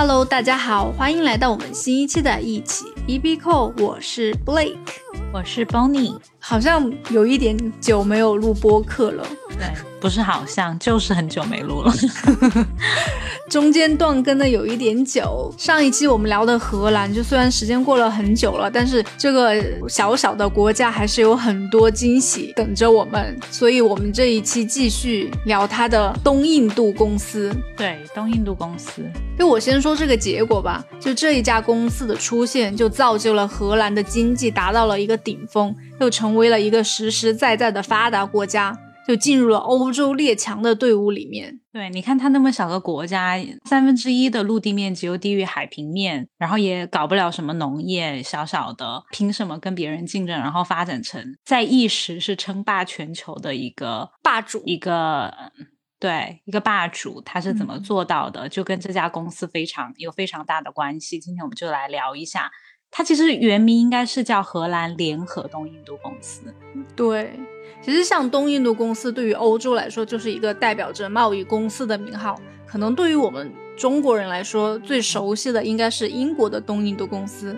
Hello，大家好，欢迎来到我们新一期的一起 B B Call，我是 Blake，我是 Bonnie，好像有一点久没有录播客了，对，不是好像，就是很久没录了。中间断更的有一点久，上一期我们聊的荷兰，就虽然时间过了很久了，但是这个小小的国家还是有很多惊喜等着我们，所以我们这一期继续聊它的东印度公司。对，东印度公司，就我先说这个结果吧，就这一家公司的出现，就造就了荷兰的经济达到了一个顶峰，又成为了一个实实在在的发达国家。就进入了欧洲列强的队伍里面。对，你看它那么小个国家，三分之一的陆地面积又低于海平面，然后也搞不了什么农业，小小的，凭什么跟别人竞争，然后发展成在一时是称霸全球的一个霸主？一个对，一个霸主，他是怎么做到的？就跟这家公司非常有非常大的关系。今天我们就来聊一下，它其实原名应该是叫荷兰联合东印度公司。对。其实，像东印度公司对于欧洲来说，就是一个代表着贸易公司的名号。可能对于我们中国人来说，最熟悉的应该是英国的东印度公司。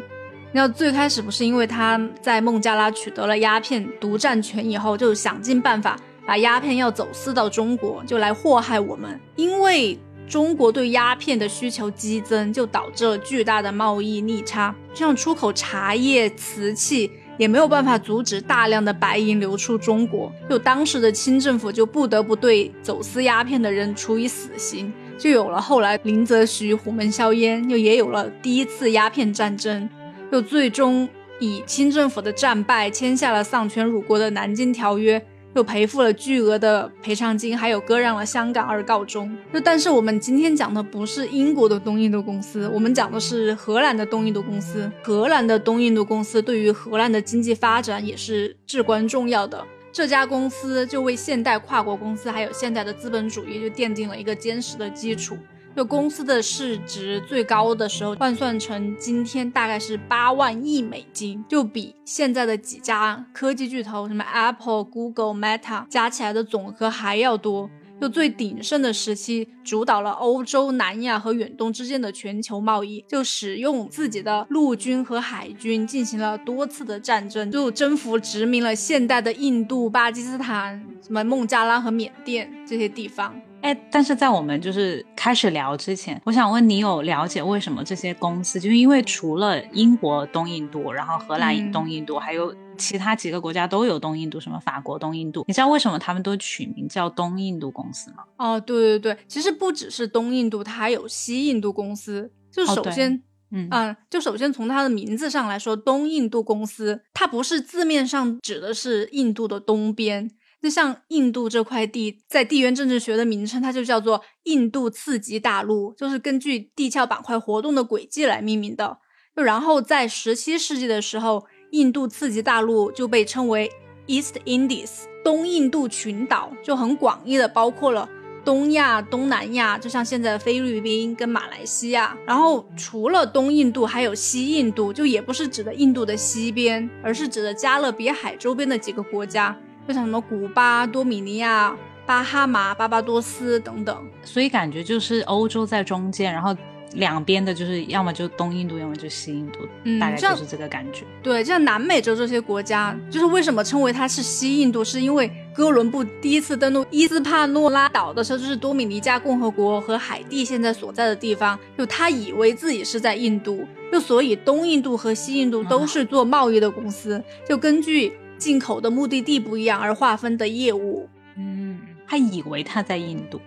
那最开始不是因为他在孟加拉取得了鸦片独占权以后，就想尽办法把鸦片要走私到中国，就来祸害我们。因为中国对鸦片的需求激增，就导致了巨大的贸易逆差，像出口茶叶、瓷器。也没有办法阻止大量的白银流出中国，就当时的清政府就不得不对走私鸦片的人处以死刑，就有了后来林则徐虎门销烟，又也有了第一次鸦片战争，又最终以清政府的战败签下了丧权辱国的南京条约。又赔付了巨额的赔偿金，还有割让了香港而告终。就但是我们今天讲的不是英国的东印度公司，我们讲的是荷兰的东印度公司。荷兰的东印度公司对于荷兰的经济发展也是至关重要的。这家公司就为现代跨国公司还有现代的资本主义就奠定了一个坚实的基础。就公司的市值最高的时候，换算成今天大概是八万亿美金，就比现在的几家科技巨头，什么 Apple、Google、Meta 加起来的总和还要多。就最鼎盛的时期，主导了欧洲、南亚和远东之间的全球贸易，就使用自己的陆军和海军进行了多次的战争，就征服殖民了现代的印度、巴基斯坦、什么孟加拉和缅甸这些地方。哎，但是在我们就是开始聊之前，我想问你有了解为什么这些公司，就是因为除了英国东印度，然后荷兰东印度，还有其他几个国家都有东印度，什么法国东印度，你知道为什么他们都取名叫东印度公司吗？哦，对对对，其实不只是东印度，它还有西印度公司。就首先，嗯嗯，就首先从它的名字上来说，东印度公司，它不是字面上指的是印度的东边。就像印度这块地，在地缘政治学的名称，它就叫做印度次级大陆，就是根据地壳板块活动的轨迹来命名的。就然后在十七世纪的时候，印度次级大陆就被称为 East Indies，东印度群岛，就很广义的包括了东亚、东南亚，就像现在的菲律宾跟马来西亚。然后除了东印度，还有西印度，就也不是指的印度的西边，而是指的加勒比海周边的几个国家。就像什么古巴、多米尼亚、巴哈马、巴巴多斯等等，所以感觉就是欧洲在中间，然后两边的就是要么就东印度，要么就西印度，大概就是这个感觉。对，像南美洲这些国家，就是为什么称为它是西印度，是因为哥伦布第一次登陆伊斯帕诺拉岛的时候，就是多米尼加共和国和海地现在所在的地方，就他以为自己是在印度，就所以东印度和西印度都是做贸易的公司，就根据。进口的目的地不一样而划分的业务，嗯，他以为他在印度，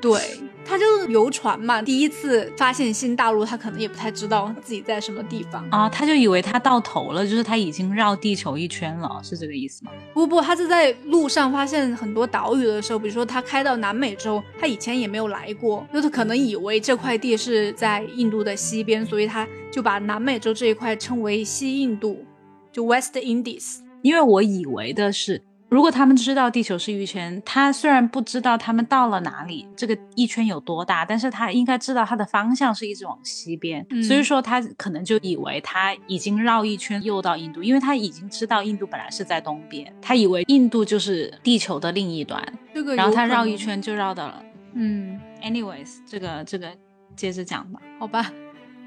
对，他就游船嘛，第一次发现新大陆，他可能也不太知道自己在什么地方啊，他就以为他到头了，就是他已经绕地球一圈了，是这个意思吗？不不，他是在路上发现很多岛屿的时候，比如说他开到南美洲，他以前也没有来过，就是可能以为这块地是在印度的西边，所以他就把南美洲这一块称为西印度，就 West Indies。因为我以为的是，如果他们知道地球是一圈，他虽然不知道他们到了哪里，这个一圈有多大，但是他应该知道他的方向是一直往西边，所以说他可能就以为他已经绕一圈又到印度，因为他已经知道印度本来是在东边，他以为印度就是地球的另一端，这个，然后他绕一圈就绕到了。嗯，anyways，这个这个。接着讲吧。好吧，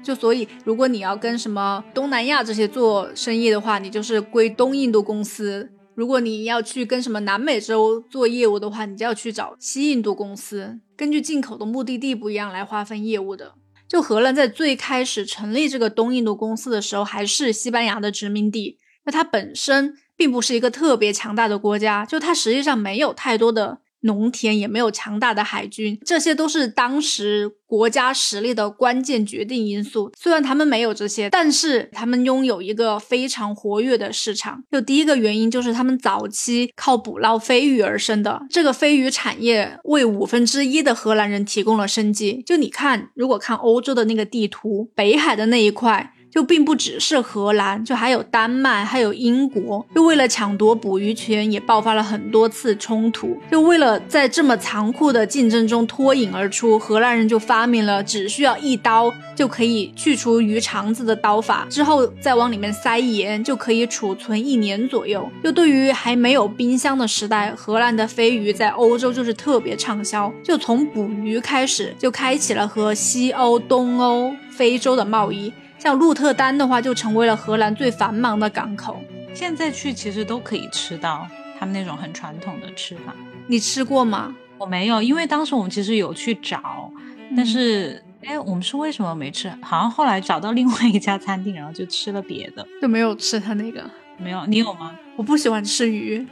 就所以如果你要跟什么东南亚这些做生意的话，你就是归东印度公司；如果你要去跟什么南美洲做业务的话，你就要去找西印度公司。根据进口的目的地不一样来划分业务的。就荷兰在最开始成立这个东印度公司的时候，还是西班牙的殖民地，那它本身并不是一个特别强大的国家，就它实际上没有太多的。农田也没有强大的海军，这些都是当时国家实力的关键决定因素。虽然他们没有这些，但是他们拥有一个非常活跃的市场。就第一个原因就是他们早期靠捕捞飞鱼而生的，这个飞鱼产业为五分之一的荷兰人提供了生计。就你看，如果看欧洲的那个地图，北海的那一块。就并不只是荷兰，就还有丹麦，还有英国，就为了抢夺捕鱼权，也爆发了很多次冲突。就为了在这么残酷的竞争中脱颖而出，荷兰人就发明了只需要一刀就可以去除鱼肠子的刀法，之后再往里面塞盐，就可以储存一年左右。就对于还没有冰箱的时代，荷兰的飞鱼在欧洲就是特别畅销。就从捕鱼开始，就开启了和西欧、东欧、非洲的贸易。像鹿特丹的话，就成为了荷兰最繁忙的港口。现在去其实都可以吃到他们那种很传统的吃法。你吃过吗？我没有，因为当时我们其实有去找，但是哎，我们是为什么没吃？好像后来找到另外一家餐厅，然后就吃了别的，就没有吃他那个。没有，你有吗？我不喜欢吃鱼，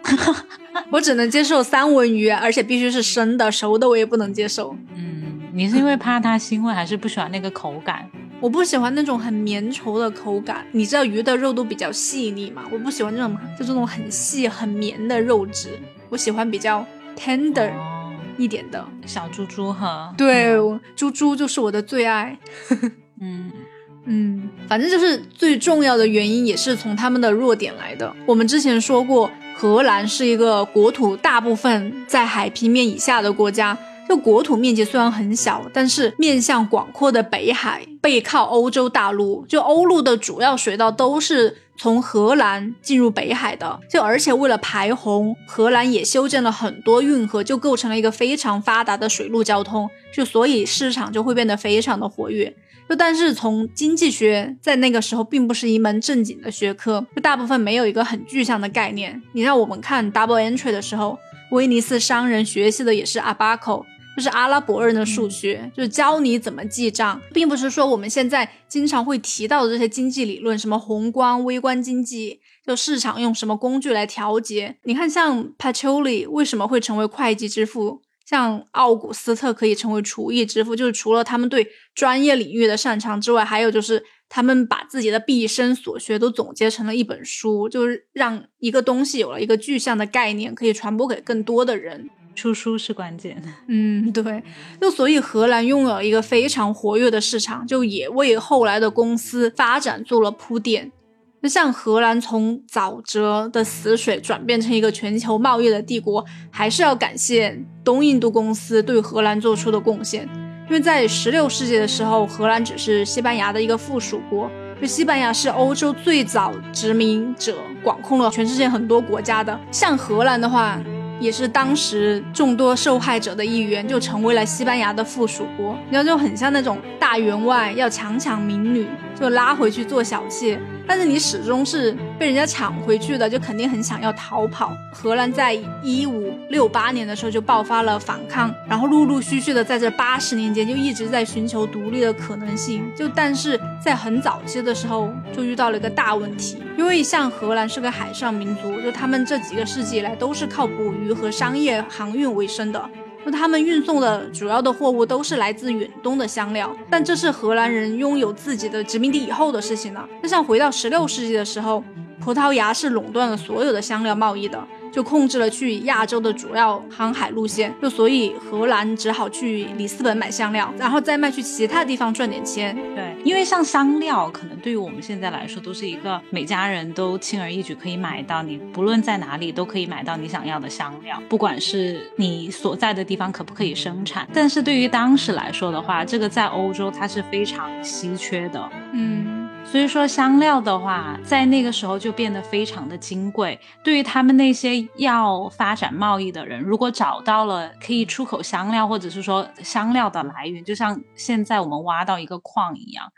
我只能接受三文鱼，而且必须是生的，熟的我也不能接受。嗯，你是因为怕它腥味，还是不喜欢那个口感？我不喜欢那种很绵稠的口感，你知道鱼的肉都比较细腻嘛？我不喜欢这种就这种很细很绵的肉质，我喜欢比较 tender 一点的小猪猪哈。对，猪猪就是我的最爱。嗯嗯，反正就是最重要的原因也是从他们的弱点来的。我们之前说过，荷兰是一个国土大部分在海平面以下的国家。就国土面积虽然很小，但是面向广阔的北海，背靠欧洲大陆，就欧陆的主要水道都是从荷兰进入北海的。就而且为了排洪，荷兰也修建了很多运河，就构成了一个非常发达的水陆交通。就所以市场就会变得非常的活跃。就但是从经济学在那个时候并不是一门正经的学科，就大部分没有一个很具象的概念。你让我们看 double entry 的时候，威尼斯商人学习的也是阿巴口。就是阿拉伯人的数学，就是教你怎么记账，并不是说我们现在经常会提到的这些经济理论，什么宏观、微观经济，就市场用什么工具来调节。你看，像 Pacioli 为什么会成为会计之父，像奥古斯特可以成为厨艺之父，就是除了他们对专业领域的擅长之外，还有就是他们把自己的毕生所学都总结成了一本书，就是让一个东西有了一个具象的概念，可以传播给更多的人。出书是关键，嗯，对，就所以荷兰拥有一个非常活跃的市场，就也为后来的公司发展做了铺垫。那像荷兰从沼泽的死水转变成一个全球贸易的帝国，还是要感谢东印度公司对荷兰做出的贡献。因为在十六世纪的时候，荷兰只是西班牙的一个附属国，就西班牙是欧洲最早殖民者，管控了全世界很多国家的。像荷兰的话。也是当时众多受害者的一员，就成为了西班牙的附属国，然后就很像那种大员外要强抢民女，就拉回去做小妾。但是你始终是被人家抢回去的，就肯定很想要逃跑。荷兰在一五六八年的时候就爆发了反抗，然后陆陆续续的在这八十年间就一直在寻求独立的可能性。就但是在很早期的时候就遇到了一个大问题，因为像荷兰是个海上民族，就他们这几个世纪以来都是靠捕鱼和商业航运为生的。那他们运送的主要的货物都是来自远东的香料，但这是荷兰人拥有自己的殖民地以后的事情了。那像回到十六世纪的时候，葡萄牙是垄断了所有的香料贸易的。就控制了去亚洲的主要航海路线，就所以荷兰只好去里斯本买香料，然后再卖去其他地方赚点钱。对，因为像香料，可能对于我们现在来说都是一个每家人都轻而易举可以买到，你不论在哪里都可以买到你想要的香料，不管是你所在的地方可不可以生产。但是对于当时来说的话，这个在欧洲它是非常稀缺的。嗯。所以说香料的话，在那个时候就变得非常的金贵。对于他们那些要发展贸易的人，如果找到了可以出口香料，或者是说香料的来源，就像现在我们挖到一个矿一样，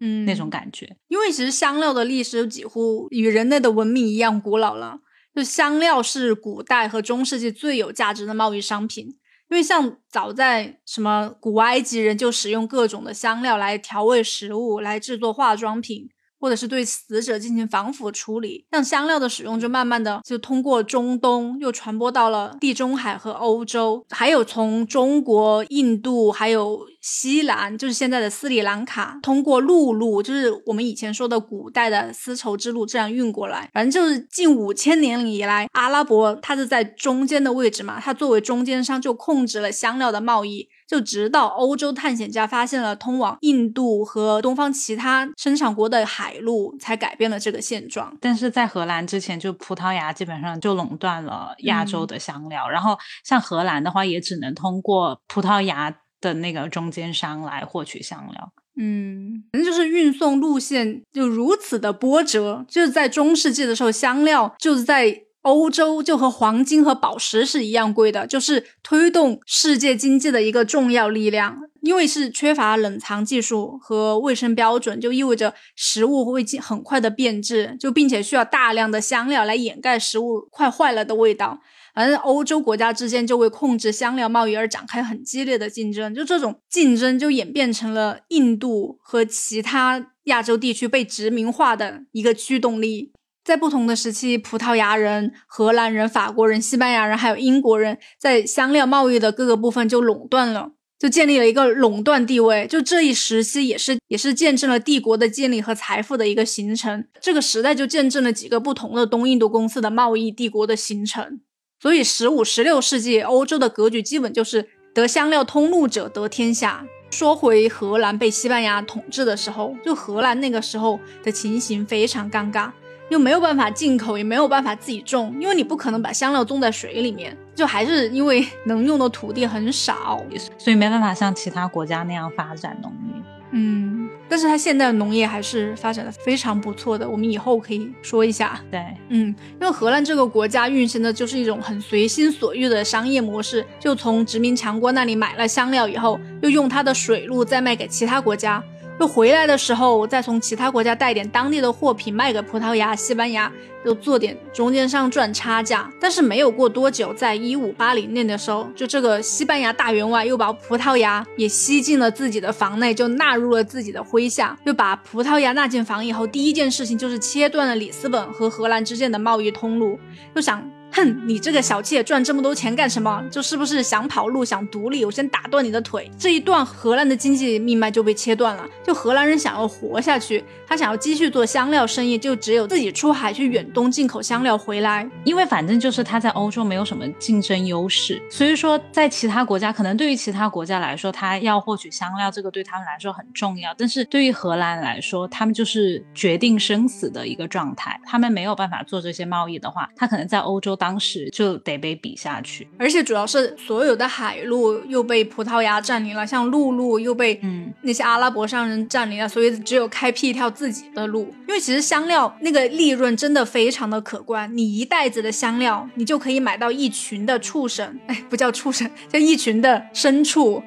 嗯，那种感觉。因为其实香料的历史几乎与人类的文明一样古老了。就香料是古代和中世纪最有价值的贸易商品。因为像早在什么古埃及人就使用各种的香料来调味食物，来制作化妆品。或者是对死者进行防腐处理，像香料的使用就慢慢的就通过中东又传播到了地中海和欧洲，还有从中国、印度还有西兰，就是现在的斯里兰卡，通过陆路，就是我们以前说的古代的丝绸之路这样运过来。反正就是近五千年以来，阿拉伯它是在中间的位置嘛，它作为中间商就控制了香料的贸易。就直到欧洲探险家发现了通往印度和东方其他生产国的海路，才改变了这个现状。但是在荷兰之前，就葡萄牙基本上就垄断了亚洲的香料，然后像荷兰的话，也只能通过葡萄牙的那个中间商来获取香料。嗯，反正就是运送路线就如此的波折。就是在中世纪的时候，香料就是在。欧洲就和黄金和宝石是一样贵的，就是推动世界经济的一个重要力量。因为是缺乏冷藏技术和卫生标准，就意味着食物会很快的变质，就并且需要大量的香料来掩盖食物快坏了的味道。反正欧洲国家之间就为控制香料贸易而展开很激烈的竞争，就这种竞争就演变成了印度和其他亚洲地区被殖民化的一个驱动力。在不同的时期，葡萄牙人、荷兰人、法国人、西班牙人，还有英国人，在香料贸易的各个部分就垄断了，就建立了一个垄断地位。就这一时期，也是也是见证了帝国的建立和财富的一个形成。这个时代就见证了几个不同的东印度公司的贸易帝国的形成。所以，十五、十六世纪欧洲的格局基本就是得香料通路者得天下。说回荷兰被西班牙统治的时候，就荷兰那个时候的情形非常尴尬。又没有办法进口，也没有办法自己种，因为你不可能把香料种在水里面，就还是因为 能用的土地很少，所以没办法像其他国家那样发展农业。嗯，但是它现在的农业还是发展的非常不错的，我们以后可以说一下。对，嗯，因为荷兰这个国家运行的就是一种很随心所欲的商业模式，就从殖民强国那里买了香料以后，又用它的水路再卖给其他国家。就回来的时候，我再从其他国家带点当地的货品卖给葡萄牙、西班牙，就做点中间商赚差价。但是没有过多久，在一五八零年的时候，就这个西班牙大员外又把葡萄牙也吸进了自己的房内，就纳入了自己的麾下。就把葡萄牙纳进房以后，第一件事情就是切断了里斯本和荷兰之间的贸易通路，就想。哼，你这个小妾赚这么多钱干什么？就是不是想跑路、想独立？我先打断你的腿。这一段荷兰的经济命脉就被切断了。就荷兰人想要活下去，他想要继续做香料生意，就只有自己出海去远东进口香料回来。因为反正就是他在欧洲没有什么竞争优势，所以说在其他国家，可能对于其他国家来说，他要获取香料这个对他们来说很重要。但是对于荷兰来说，他们就是决定生死的一个状态。他们没有办法做这些贸易的话，他可能在欧洲。当时就得被比下去，而且主要是所有的海路又被葡萄牙占领了，像陆路又被嗯那些阿拉伯商人占领了，所以只有开辟一条自己的路。因为其实香料那个利润真的非常的可观，你一袋子的香料，你就可以买到一群的畜生，哎，不叫畜生，叫一群的牲畜。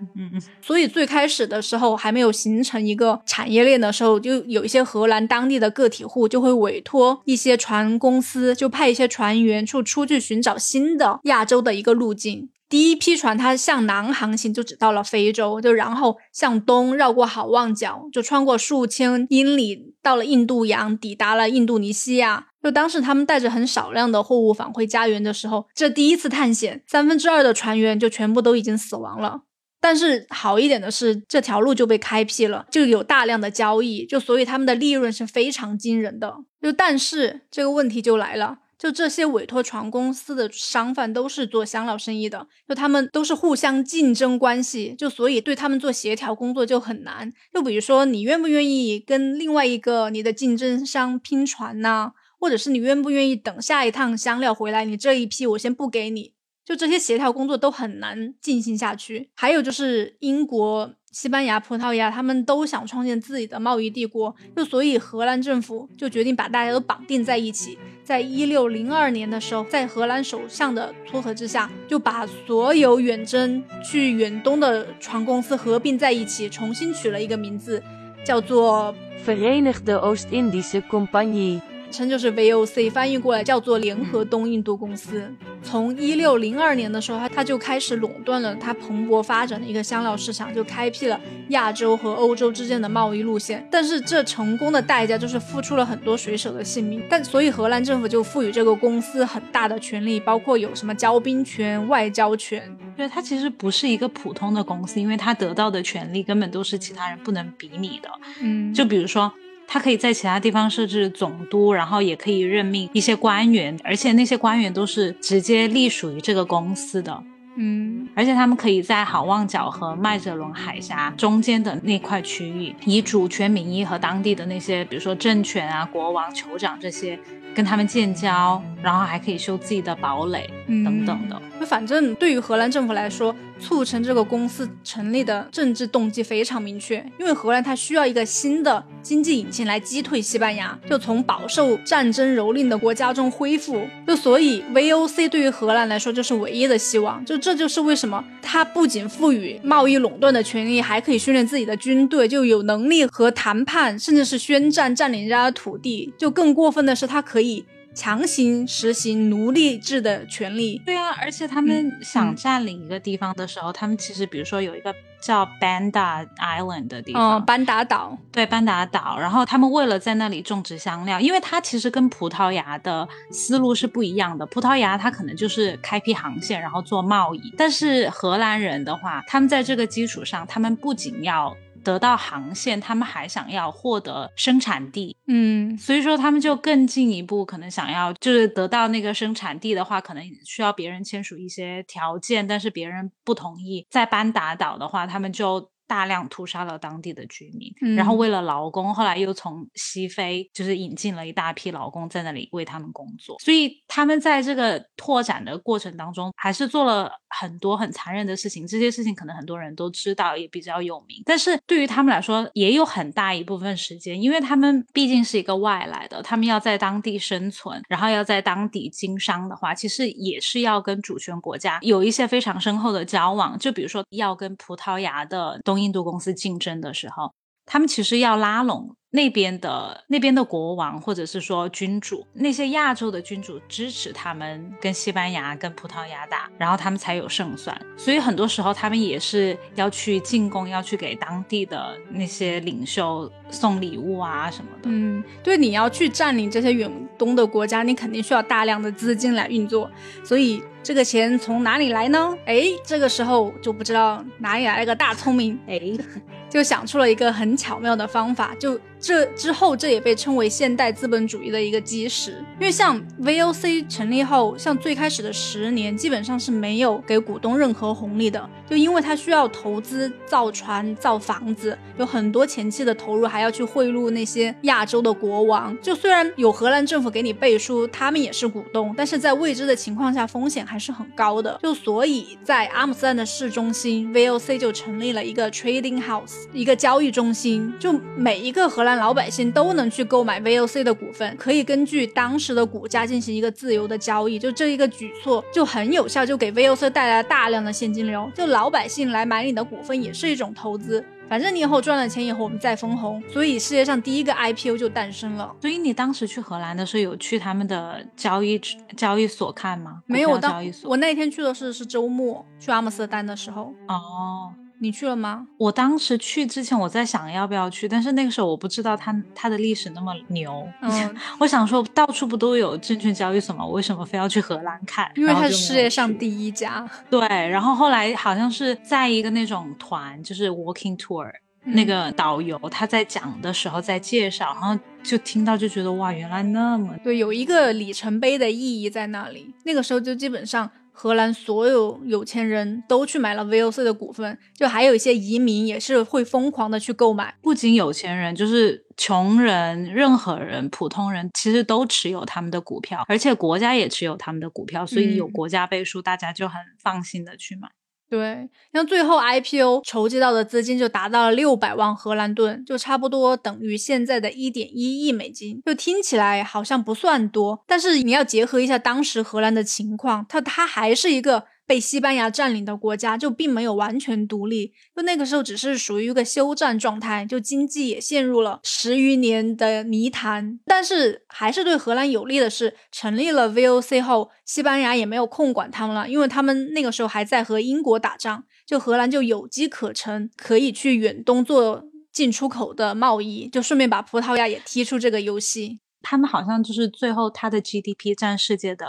嗯嗯，所以最开始的时候还没有形成一个产业链的时候，就有一些荷兰当地的个体户就会委托一些船公司，就派一些船员出出去寻找新的亚洲的一个路径。第一批船它向南航行，就只到了非洲，就然后向东绕过好望角，就穿过数千英里到了印度洋，抵达了印度尼西亚。就当时他们带着很少量的货物返回家园的时候，这第一次探险，三分之二的船员就全部都已经死亡了。但是好一点的是，这条路就被开辟了，就有大量的交易，就所以他们的利润是非常惊人的。就但是这个问题就来了，就这些委托船公司的商贩都是做香料生意的，就他们都是互相竞争关系，就所以对他们做协调工作就很难。就比如说，你愿不愿意跟另外一个你的竞争商拼船呢？或者是你愿不愿意等下一趟香料回来，你这一批我先不给你。就这些协调工作都很难进行下去。还有就是英国西班牙、葡萄牙他们都想创建自己的贸易帝国，就所以荷兰政府就决定把大家都绑定在一起。在一六零二年的时候，在荷兰首相的撮合之下，就把所有远征去远东的船公司合并在一起，重新取了一个名字，叫做 Verenigde Oost-Indische Compagnie。称就是 VOC，翻译过来叫做联合东印度公司。从一六零二年的时候，它它就开始垄断了它蓬勃发展的一个香料市场，就开辟了亚洲和欧洲之间的贸易路线。但是这成功的代价就是付出了很多水手的性命。但所以荷兰政府就赋予这个公司很大的权利，包括有什么交兵权、外交权。对，它其实不是一个普通的公司，因为它得到的权利根本都是其他人不能比拟的。嗯，就比如说。他可以在其他地方设置总督，然后也可以任命一些官员，而且那些官员都是直接隶属于这个公司的。嗯，而且他们可以在好望角和麦哲伦海峡中间的那块区域，以主权名义和当地的那些，比如说政权啊、国王、酋长这些。跟他们建交，然后还可以修自己的堡垒等等的。那反正对于荷兰政府来说，促成这个公司成立的政治动机非常明确，因为荷兰它需要一个新的经济引擎来击退西班牙，就从饱受战争蹂躏的国家中恢复。就所以 VOC 对于荷兰来说就是唯一的希望。就这就是为什么它不仅赋予贸易垄断的权利，还可以训练自己的军队，就有能力和谈判，甚至是宣战占领人家的土地。就更过分的是，它可以。强行实行奴隶制的权利。对啊，而且他们想占领一个地方的时候，他们其实比如说有一个叫 Banda Island 的地方，哦班达岛。对，班达岛。然后他们为了在那里种植香料，因为它其实跟葡萄牙的思路是不一样的。葡萄牙它可能就是开辟航线，然后做贸易。但是荷兰人的话，他们在这个基础上，他们不仅要。得到航线，他们还想要获得生产地，嗯，所以说他们就更进一步，可能想要就是得到那个生产地的话，可能需要别人签署一些条件，但是别人不同意。在班达岛的话，他们就。大量屠杀了当地的居民，然后为了劳工，后来又从西非就是引进了一大批劳工在那里为他们工作。所以他们在这个拓展的过程当中，还是做了很多很残忍的事情。这些事情可能很多人都知道，也比较有名。但是对于他们来说，也有很大一部分时间，因为他们毕竟是一个外来的，他们要在当地生存，然后要在当地经商的话，其实也是要跟主权国家有一些非常深厚的交往。就比如说要跟葡萄牙的东。印度公司竞争的时候，他们其实要拉拢。那边的那边的国王或者是说君主，那些亚洲的君主支持他们跟西班牙、跟葡萄牙打，然后他们才有胜算。所以很多时候他们也是要去进贡，要去给当地的那些领袖送礼物啊什么的。嗯，对，你要去占领这些远东的国家，你肯定需要大量的资金来运作。所以这个钱从哪里来呢？哎，这个时候就不知道哪里来了个大聪明，哎，就想出了一个很巧妙的方法，就。这之后，这也被称为现代资本主义的一个基石。因为像 VOC 成立后，像最开始的十年，基本上是没有给股东任何红利的，就因为它需要投资造船、造房子，有很多前期的投入，还要去贿赂那些亚洲的国王。就虽然有荷兰政府给你背书，他们也是股东，但是在未知的情况下，风险还是很高的。就所以在阿姆斯特丹的市中心，VOC 就成立了一个 trading house，一个交易中心，就每一个荷兰。让老百姓都能去购买 VOC 的股份，可以根据当时的股价进行一个自由的交易。就这一个举措就很有效，就给 VOC 带来了大量的现金流。就老百姓来买你的股份也是一种投资，反正你以后赚了钱以后我们再分红。所以世界上第一个 IPO 就诞生了。所以你当时去荷兰的时候有去他们的交易交易所看吗？没有，交易所。我那天去的是是周末去阿姆斯特丹的时候。哦。你去了吗？我当时去之前，我在想要不要去，但是那个时候我不知道它它的历史那么牛。嗯，我想说到处不都有证券交易所吗？我为什么非要去荷兰看？因为它是世界上第一家。对，然后后来好像是在一个那种团，就是 walking tour，那个导游他在讲的时候在介绍，然后就听到就觉得哇，原来那么对，有一个里程碑的意义在那里。那个时候就基本上。荷兰所有有钱人都去买了 VOC 的股份，就还有一些移民也是会疯狂的去购买。不仅有钱人，就是穷人、任何人、普通人，其实都持有他们的股票，而且国家也持有他们的股票，所以有国家背书，大家就很放心的去买。对，像最后 IPO 筹集到的资金就达到了六百万荷兰盾，就差不多等于现在的一点一亿美金。就听起来好像不算多，但是你要结合一下当时荷兰的情况，它它还是一个。被西班牙占领的国家就并没有完全独立，就那个时候只是属于一个休战状态，就经济也陷入了十余年的泥潭。但是还是对荷兰有利的是，成立了 VOC 后，西班牙也没有空管他们了，因为他们那个时候还在和英国打仗，就荷兰就有机可乘，可以去远东做进出口的贸易，就顺便把葡萄牙也踢出这个游戏。他们好像就是最后他的 GDP 占世界的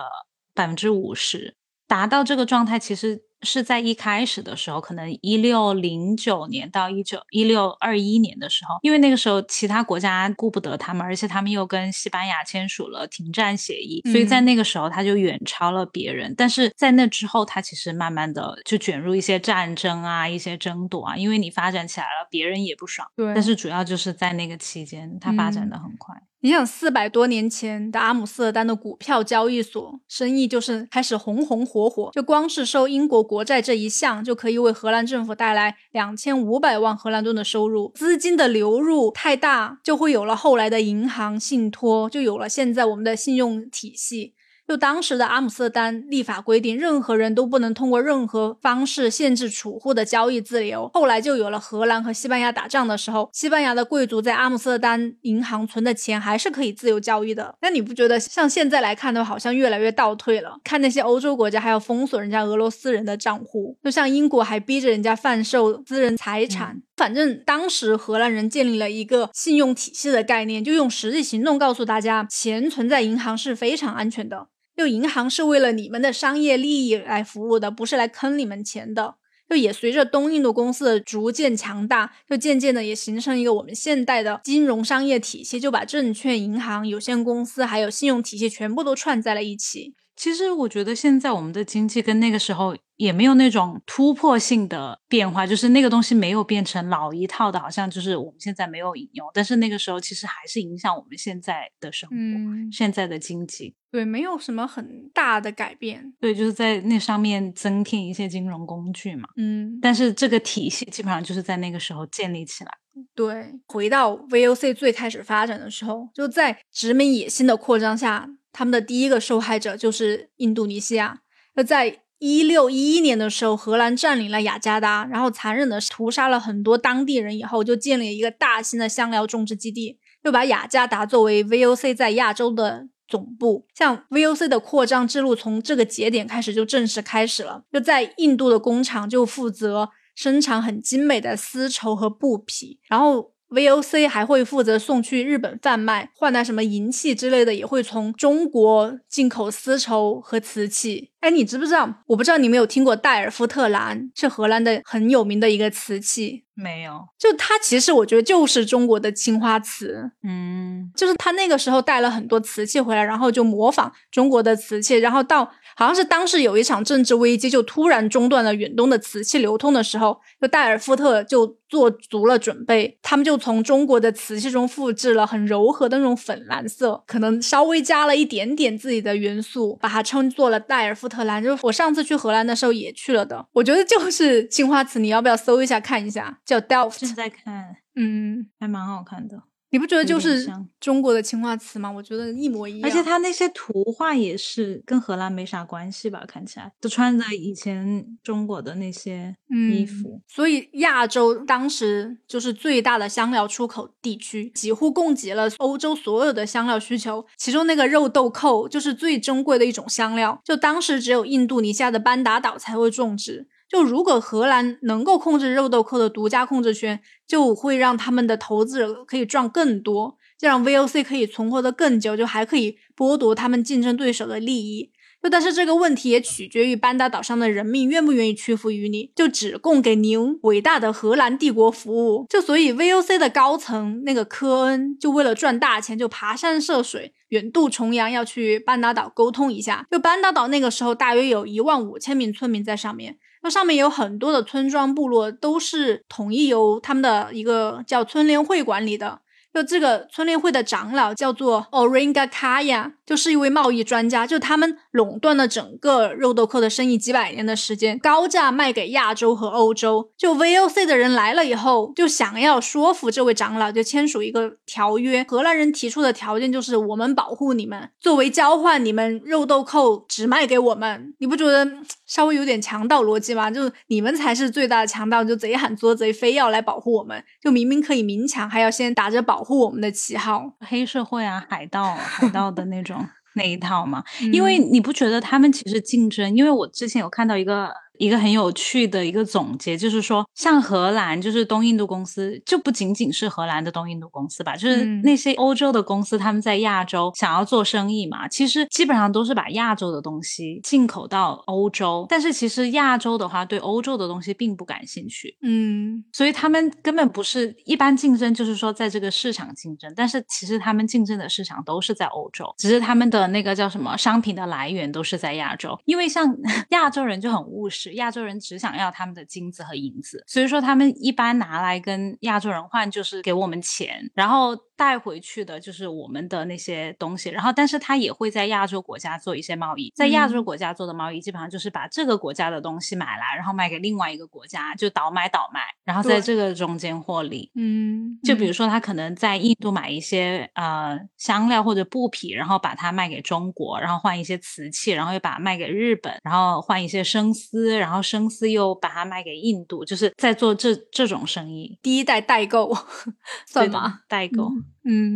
百分之五十。达到这个状态，其实。是在一开始的时候，可能一六零九年到一九一六二一年的时候，因为那个时候其他国家顾不得他们，而且他们又跟西班牙签署了停战协议，所以在那个时候他就远超了别人。但是在那之后，他其实慢慢的就卷入一些战争啊，一些争夺啊，因为你发展起来了，别人也不爽。对。但是主要就是在那个期间，他发展的很快。你想，四百多年前的阿姆斯特丹的股票交易所生意就是开始红红火火，就光是收英国。国债这一项就可以为荷兰政府带来两千五百万荷兰盾的收入，资金的流入太大，就会有了后来的银行信托，就有了现在我们的信用体系。就当时的阿姆斯特丹立法规定，任何人都不能通过任何方式限制储户的交易自由。后来就有了荷兰和西班牙打仗的时候，西班牙的贵族在阿姆斯特丹银行存的钱还是可以自由交易的。那你不觉得像现在来看的话，好像越来越倒退了？看那些欧洲国家还要封锁人家俄罗斯人的账户，就像英国还逼着人家贩售私人财产。反正当时荷兰人建立了一个信用体系的概念，就用实际行动告诉大家，钱存在银行是非常安全的。就银行是为了你们的商业利益来服务的，不是来坑你们钱的。就也随着东印度公司的逐渐强大，就渐渐的也形成一个我们现代的金融商业体系，就把证券、银行、有限公司还有信用体系全部都串在了一起。其实我觉得现在我们的经济跟那个时候。也没有那种突破性的变化，就是那个东西没有变成老一套的，好像就是我们现在没有引用，但是那个时候其实还是影响我们现在的生活，现在的经济。对，没有什么很大的改变。对，就是在那上面增添一些金融工具嘛。嗯，但是这个体系基本上就是在那个时候建立起来。对，回到 VOC 最开始发展的时候，就在殖民野心的扩张下，他们的第一个受害者就是印度尼西亚。那在一六一一年的时候，荷兰占领了雅加达，然后残忍的屠杀了很多当地人，以后就建立了一个大型的香料种植基地，又把雅加达作为 VOC 在亚洲的总部。像 VOC 的扩张之路从这个节点开始就正式开始了。就在印度的工厂就负责生产很精美的丝绸和布匹，然后。VOC 还会负责送去日本贩卖，换来什么银器之类的，也会从中国进口丝绸和瓷器。哎，你知不知道？我不知道你没有听过戴尔夫特蓝，是荷兰的很有名的一个瓷器。没有，就它其实我觉得就是中国的青花瓷。嗯，就是他那个时候带了很多瓷器回来，然后就模仿中国的瓷器，然后到。好像是当时有一场政治危机，就突然中断了远东的瓷器流通的时候，就戴尔夫特就做足了准备，他们就从中国的瓷器中复制了很柔和的那种粉蓝色，可能稍微加了一点点自己的元素，把它称作了戴尔夫特兰。就是我上次去荷兰的时候也去了的，我觉得就是青花瓷，你要不要搜一下看一下？叫 Delft。正在看，嗯，还蛮好看的。你不觉得就是中国的青花瓷吗？我觉得一模一样，而且它那些图画也是跟荷兰没啥关系吧？看起来都穿着以前中国的那些衣服。所以亚洲当时就是最大的香料出口地区，几乎供给了欧洲所有的香料需求。其中那个肉豆蔻就是最珍贵的一种香料，就当时只有印度尼西亚的班达岛才会种植。就如果荷兰能够控制肉豆蔻的独家控制权，就会让他们的投资者可以赚更多，这样 VOC 可以存活的更久，就还可以剥夺他们竞争对手的利益。就但是这个问题也取决于班达岛上的人民愿不愿意屈服于你，就只供给您伟大的荷兰帝国服务。就所以 VOC 的高层那个科恩就为了赚大钱，就爬山涉水，远渡重洋要去班达岛沟通一下。就班达岛那个时候大约有一万五千名村民在上面。那上面有很多的村庄部落，都是统一由他们的一个叫村联会管理的。就这个村联会的长老叫做 Oringa Kaya，就是一位贸易专家，就他们垄断了整个肉豆蔻的生意几百年的时间，高价卖给亚洲和欧洲。就 VOC 的人来了以后，就想要说服这位长老，就签署一个条约。荷兰人提出的条件就是我们保护你们，作为交换，你们肉豆蔻只卖给我们。你不觉得稍微有点强盗逻辑吗？就你们才是最大的强盗，就贼喊捉贼，非要来保护我们，就明明可以明抢，还要先打着保护我们的旗号，黑社会啊，海盗，海盗的那种 那一套嘛。因为你不觉得他们其实竞争？因为我之前有看到一个。一个很有趣的一个总结，就是说，像荷兰，就是东印度公司，就不仅仅是荷兰的东印度公司吧，就是那些欧洲的公司，他们在亚洲想要做生意嘛，其实基本上都是把亚洲的东西进口到欧洲，但是其实亚洲的话，对欧洲的东西并不感兴趣，嗯，所以他们根本不是一般竞争，就是说在这个市场竞争，但是其实他们竞争的市场都是在欧洲，只是他们的那个叫什么商品的来源都是在亚洲，因为像 亚洲人就很务实。亚洲人只想要他们的金子和银子，所以说他们一般拿来跟亚洲人换，就是给我们钱，然后。带回去的就是我们的那些东西，然后但是他也会在亚洲国家做一些贸易，在亚洲国家做的贸易基本上就是把这个国家的东西买来，然后卖给另外一个国家，就倒买倒卖，然后在这个中间获利。嗯，就比如说他可能在印度买一些呃香料或者布匹，然后把它卖给中国，然后换一些瓷器，然后又把它卖给日本，然后换一些生丝，然后生丝又把它卖给印度，就是在做这这种生意。第一代代购 算吗？代购。嗯，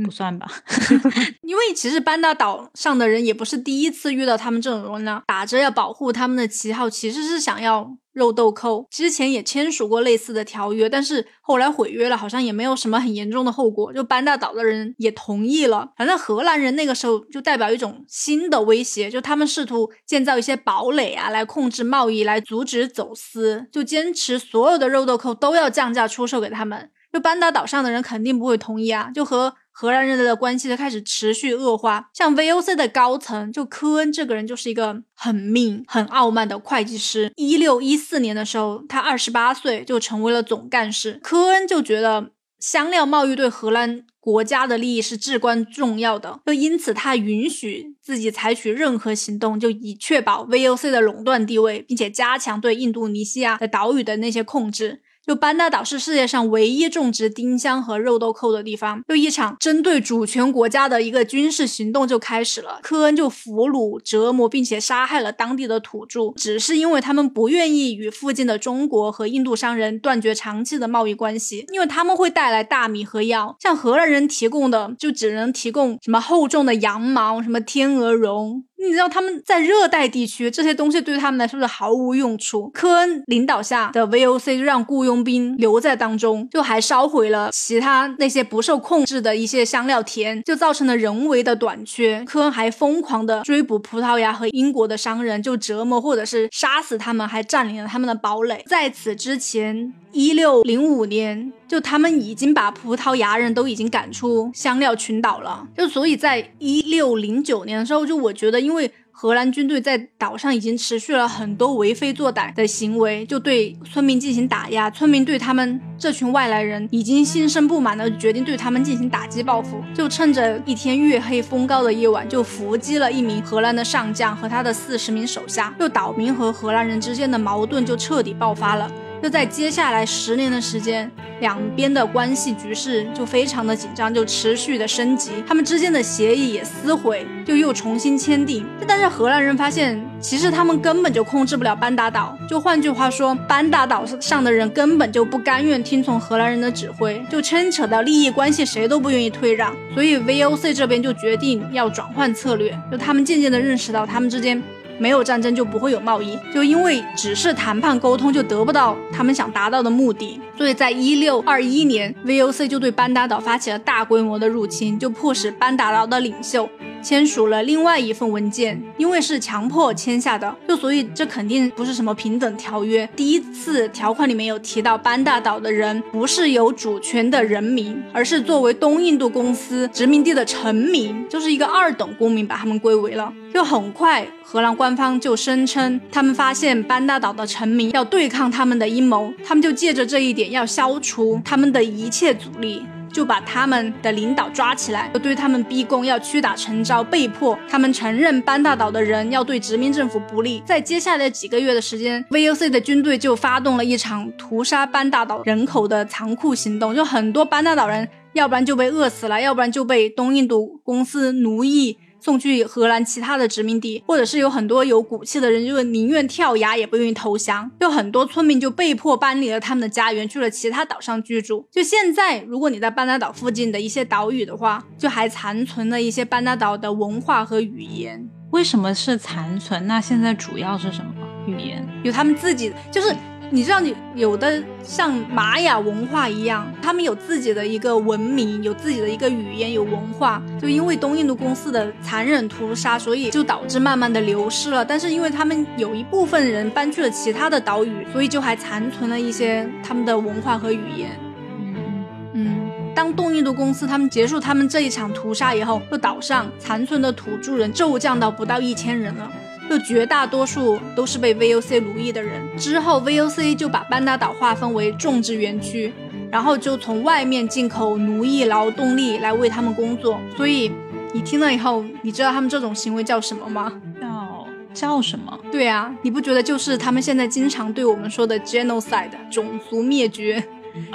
不算吧 因为其实班达岛上的人也不是第一次遇到他们这种人呢，打着要保护他们的旗号，其实是想要肉豆蔻。之前也签署过类似的条约，但是后来毁约了，好像也没有什么很严重的后果。就班达岛的人也同意了，反正荷兰人那个时候就代表一种新的威胁，就他们试图建造一些堡垒啊，来控制贸易，来阻止走私，就坚持所有的肉豆蔻都要降价出售给他们。就班达岛上的人肯定不会同意啊，就和荷兰人的关系就开始持续恶化。像 VOC 的高层，就科恩这个人就是一个很命、很傲慢的会计师。一六一四年的时候，他二十八岁就成为了总干事。科恩就觉得香料贸易对荷兰国家的利益是至关重要的，就因此他允许自己采取任何行动，就以确保 VOC 的垄断地位，并且加强对印度尼西亚的岛屿的那些控制。就班达岛是世界上唯一种植丁香和肉豆蔻的地方，就一场针对主权国家的一个军事行动就开始了。科恩就俘虏、折磨并且杀害了当地的土著，只是因为他们不愿意与附近的中国和印度商人断绝长期的贸易关系，因为他们会带来大米和药，像荷兰人提供的就只能提供什么厚重的羊毛、什么天鹅绒。你知道他们在热带地区，这些东西对于他们来说是毫无用处。科恩领导下的 VOC 就让雇佣兵留在当中，就还烧毁了其他那些不受控制的一些香料田，就造成了人为的短缺。科恩还疯狂的追捕葡萄牙和英国的商人，就折磨或者是杀死他们，还占领了他们的堡垒。在此之前。一六零五年，就他们已经把葡萄牙人都已经赶出香料群岛了。就所以在一六零九年的时候，就我觉得，因为荷兰军队在岛上已经持续了很多为非作歹的行为，就对村民进行打压。村民对他们这群外来人已经心生不满了，决定对他们进行打击报复。就趁着一天月黑风高的夜晚，就伏击了一名荷兰的上将和他的四十名手下。就岛民和荷兰人之间的矛盾就彻底爆发了。就在接下来十年的时间，两边的关系局势就非常的紧张，就持续的升级。他们之间的协议也撕毁，就又重新签订。但是荷兰人发现，其实他们根本就控制不了班达岛。就换句话说，班达岛上的人根本就不甘愿听从荷兰人的指挥，就牵扯到利益关系，谁都不愿意退让。所以 VOC 这边就决定要转换策略。就他们渐渐的认识到，他们之间。没有战争就不会有贸易，就因为只是谈判沟通就得不到他们想达到的目的，所以在一六二一年，VOC 就对班达岛发起了大规模的入侵，就迫使班达岛的领袖签署了另外一份文件，因为是强迫签下的，就所以这肯定不是什么平等条约。第一次条款里面有提到，班达岛的人不是有主权的人民，而是作为东印度公司殖民地的臣民，就是一个二等公民，把他们归为了。就很快，荷兰官方就声称，他们发现班达岛的臣民要对抗他们的阴谋，他们就借着这一点要消除他们的一切阻力。就把他们的领导抓起来，对他们逼供，要屈打成招，被迫他们承认班大岛的人要对殖民政府不利。在接下来几个月的时间，VOC 的军队就发动了一场屠杀班大岛人口的残酷行动，就很多班大岛人，要不然就被饿死了，要不然就被东印度公司奴役。送去荷兰其他的殖民地，或者是有很多有骨气的人，就宁愿跳崖也不愿意投降。就很多村民就被迫搬离了他们的家园，去了其他岛上居住。就现在，如果你在班达岛附近的一些岛屿的话，就还残存了一些班达岛的文化和语言。为什么是残存？那现在主要是什么语言？有他们自己，就是。你知道，你有的像玛雅文化一样，他们有自己的一个文明，有自己的一个语言，有文化。就因为东印度公司的残忍屠杀，所以就导致慢慢的流失了。但是因为他们有一部分人搬去了其他的岛屿，所以就还残存了一些他们的文化和语言。嗯嗯。当东印度公司他们结束他们这一场屠杀以后，就岛上残存的土著人骤降到不到一千人了。就绝大多数都是被 VOC 奴役的人。之后，VOC 就把班达岛划分为种植园区，然后就从外面进口奴役劳动力来为他们工作。所以，你听了以后，你知道他们这种行为叫什么吗？叫叫什么？对啊，你不觉得就是他们现在经常对我们说的 genocide 种族灭绝？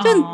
就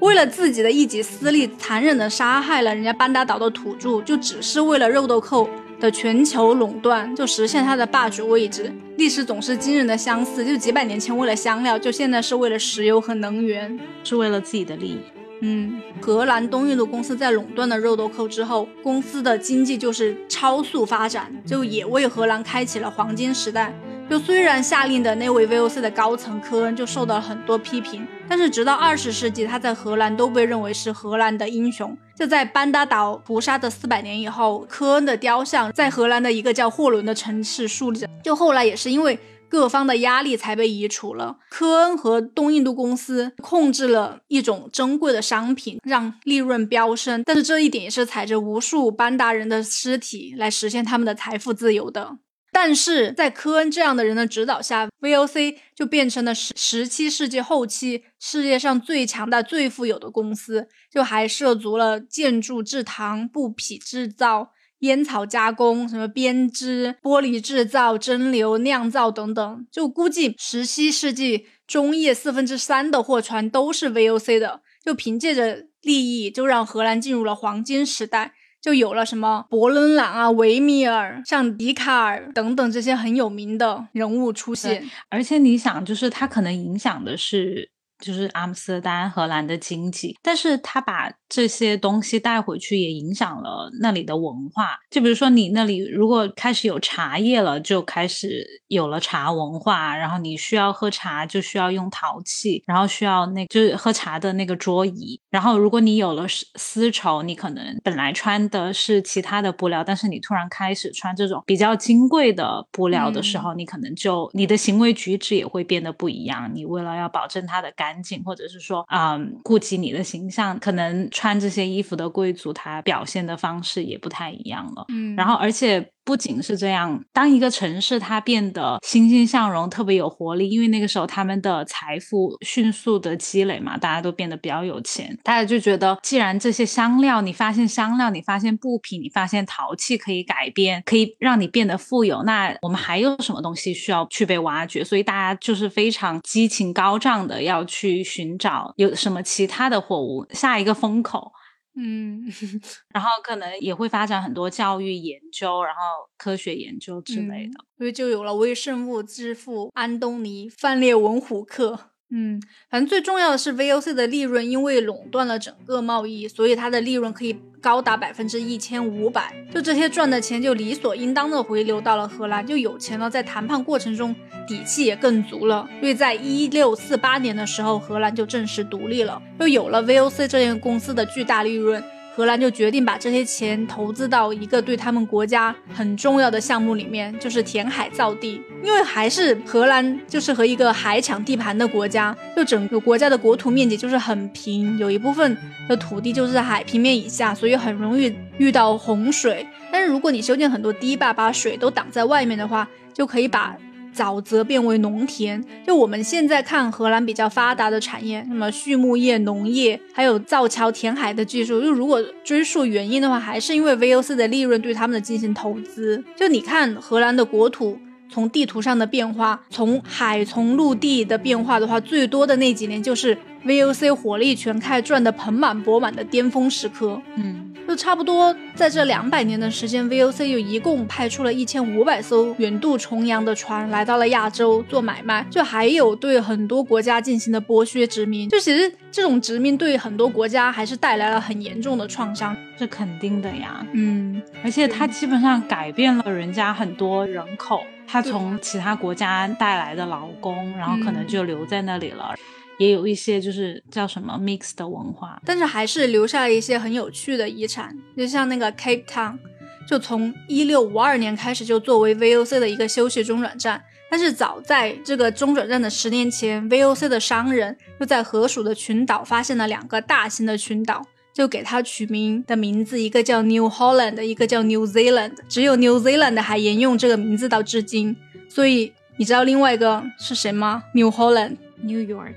为了自己的一己私利，残忍的杀害了人家班达岛的土著，就只是为了肉豆蔻。的全球垄断就实现它的霸主位置，历史总是惊人的相似。就几百年前为了香料，就现在是为了石油和能源，是为了自己的利益。嗯，荷兰东印度公司在垄断了肉豆蔻之后，公司的经济就是超速发展，就也为荷兰开启了黄金时代。就虽然下令的那位 VOC 的高层科恩就受到了很多批评，但是直到二十世纪，他在荷兰都被认为是荷兰的英雄。就在班达岛屠杀的四百年以后，科恩的雕像在荷兰的一个叫霍伦的城市树立着。就后来也是因为各方的压力才被移除了。科恩和东印度公司控制了一种珍贵的商品，让利润飙升。但是这一点也是踩着无数班达人的尸体来实现他们的财富自由的。但是在科恩这样的人的指导下，VOC 就变成了十十七世纪后期世界上最强大、最富有的公司，就还涉足了建筑制糖、布匹制造、烟草加工、什么编织、玻璃制造、蒸馏、酿造等等。就估计十七世纪中叶四分之三的货船都是 VOC 的。就凭借着利益，就让荷兰进入了黄金时代。就有了什么伯伦朗啊、维米尔、像笛卡尔等等这些很有名的人物出现，而且你想，就是他可能影响的是。就是阿姆斯特丹、荷兰的经济，但是他把这些东西带回去，也影响了那里的文化。就比如说，你那里如果开始有茶叶了，就开始有了茶文化。然后你需要喝茶，就需要用陶器，然后需要那就是喝茶的那个桌椅。然后如果你有了丝绸，你可能本来穿的是其他的布料，但是你突然开始穿这种比较金贵的布料的时候，你可能就你的行为举止也会变得不一样。你为了要保证它的干。干净，或者是说，嗯，顾及你的形象，可能穿这些衣服的贵族，他表现的方式也不太一样了。嗯，然后而且。不仅是这样，当一个城市它变得欣欣向荣、特别有活力，因为那个时候他们的财富迅速的积累嘛，大家都变得比较有钱，大家就觉得，既然这些香料，你发现香料，你发现布匹，你发现陶器可以改变，可以让你变得富有，那我们还有什么东西需要去被挖掘？所以大家就是非常激情高涨的要去寻找有什么其他的货物，下一个风口。嗯，然后可能也会发展很多教育研究，然后科学研究之类的，所以就有了微生物之父安东尼·范列文虎克。嗯，反正最重要的是 VOC 的利润，因为垄断了整个贸易，所以它的利润可以高达百分之一千五百。就这些赚的钱就理所应当的回流到了荷兰，就有钱了，在谈判过程中底气也更足了。所以在一六四八年的时候，荷兰就正式独立了，又有了 VOC 这间公司的巨大利润。荷兰就决定把这些钱投资到一个对他们国家很重要的项目里面，就是填海造地。因为还是荷兰就是和一个海抢地盘的国家，就整个国家的国土面积就是很平，有一部分的土地就是在海平面以下，所以很容易遇到洪水。但是如果你修建很多堤坝，把水都挡在外面的话，就可以把沼泽变为农田。就我们现在看荷兰比较发达的产业，什么畜牧业、农业，还有造桥填海的技术。就如果追溯原因的话，还是因为 VOC 的利润对他们的进行投资。就你看荷兰的国土。从地图上的变化，从海从陆地的变化的话，最多的那几年就是 VOC 火力全开、赚得盆满钵满的巅峰时刻。嗯，就差不多在这两百年的时间，VOC 就一共派出了一千五百艘远渡重洋的船来到了亚洲做买卖，就还有对很多国家进行的剥削殖民。就其实这种殖民对很多国家还是带来了很严重的创伤，是肯定的呀。嗯，而且它基本上改变了人家很多人口。他从其他国家带来的劳工，然后可能就留在那里了，也有一些就是叫什么 mix 的文化，但是还是留下了一些很有趣的遗产，就像那个 Cape Town，就从一六五二年开始就作为 VOC 的一个休息中转站，但是早在这个中转站的十年前，VOC 的商人又在河属的群岛发现了两个大型的群岛。就给它取名的名字，一个叫 New Holland，一个叫 New Zealand，只有 New Zealand 还沿用这个名字到至今。所以你知道另外一个是谁吗？New Holland，New York，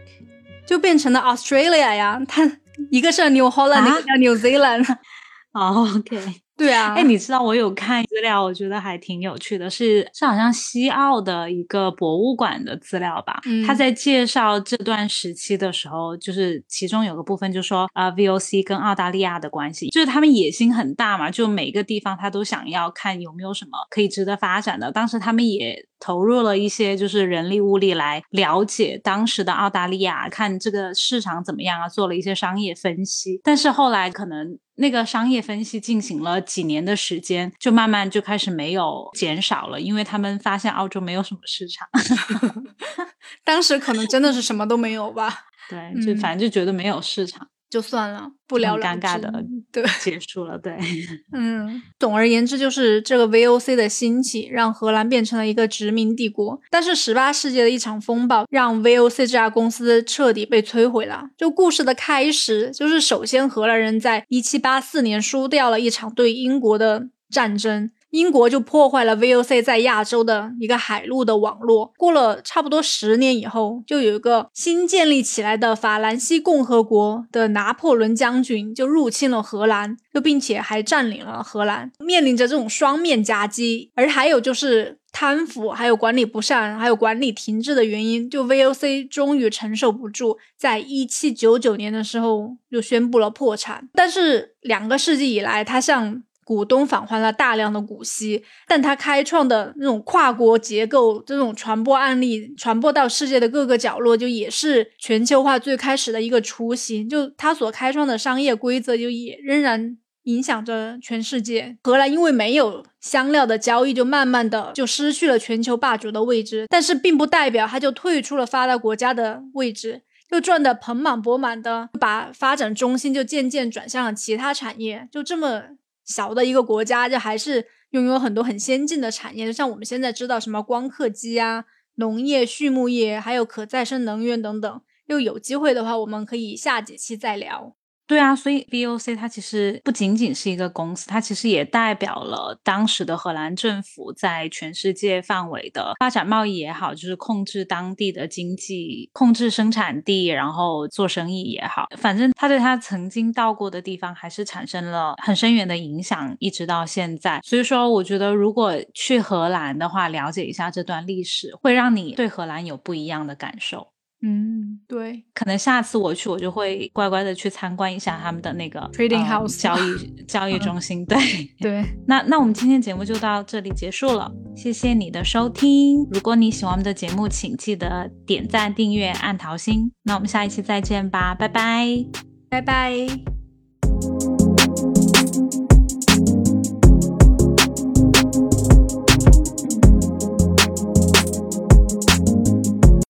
就变成了 Australia 呀。它一个是 New Holland，一个叫 New Zealand。OK。对啊，哎，你知道我有看资料，我觉得还挺有趣的，是是好像西澳的一个博物馆的资料吧？他在介绍这段时期的时候，就是其中有个部分就说啊，VOC 跟澳大利亚的关系，就是他们野心很大嘛，就每个地方他都想要看有没有什么可以值得发展的。当时他们也投入了一些就是人力物力来了解当时的澳大利亚，看这个市场怎么样啊，做了一些商业分析。但是后来可能。那个商业分析进行了几年的时间，就慢慢就开始没有减少了，因为他们发现澳洲没有什么市场。当时可能真的是什么都没有吧？对，就反正就觉得没有市场。就算了，不聊了了之，对，结束了。对，嗯，总而言之，就是这个 VOC 的兴起，让荷兰变成了一个殖民帝国。但是，十八世纪的一场风暴，让 VOC 这家公司彻底被摧毁了。就故事的开始，就是首先荷兰人在一七八四年输掉了一场对英国的战争。英国就破坏了 VOC 在亚洲的一个海陆的网络。过了差不多十年以后，就有一个新建立起来的法兰西共和国的拿破仑将军就入侵了荷兰，就并且还占领了荷兰。面临着这种双面夹击，而还有就是贪腐，还有管理不善，还有管理停滞的原因，就 VOC 终于承受不住，在一七九九年的时候就宣布了破产。但是两个世纪以来，它向股东返还了大量的股息，但他开创的那种跨国结构，这种传播案例传播到世界的各个角落，就也是全球化最开始的一个雏形。就他所开创的商业规则，就也仍然影响着全世界。荷兰因为没有香料的交易，就慢慢的就失去了全球霸主的位置，但是并不代表他就退出了发达国家的位置，就赚得盆满钵满的，把发展中心就渐渐转向了其他产业，就这么。小的一个国家，就还是拥有很多很先进的产业，就像我们现在知道什么光刻机啊、农业、畜牧业，还有可再生能源等等。又有机会的话，我们可以下几期再聊。对啊，所以 VOC 它其实不仅仅是一个公司，它其实也代表了当时的荷兰政府在全世界范围的发展贸易也好，就是控制当地的经济、控制生产地，然后做生意也好，反正他对他曾经到过的地方还是产生了很深远的影响，一直到现在。所以说，我觉得如果去荷兰的话，了解一下这段历史，会让你对荷兰有不一样的感受。嗯，对，可能下次我去，我就会乖乖的去参观一下他们的那个 trading house 交易 交易中心。对对，那那我们今天节目就到这里结束了，谢谢你的收听。如果你喜欢我们的节目，请记得点赞、订阅、按桃心。那我们下一期再见吧，拜拜，拜拜。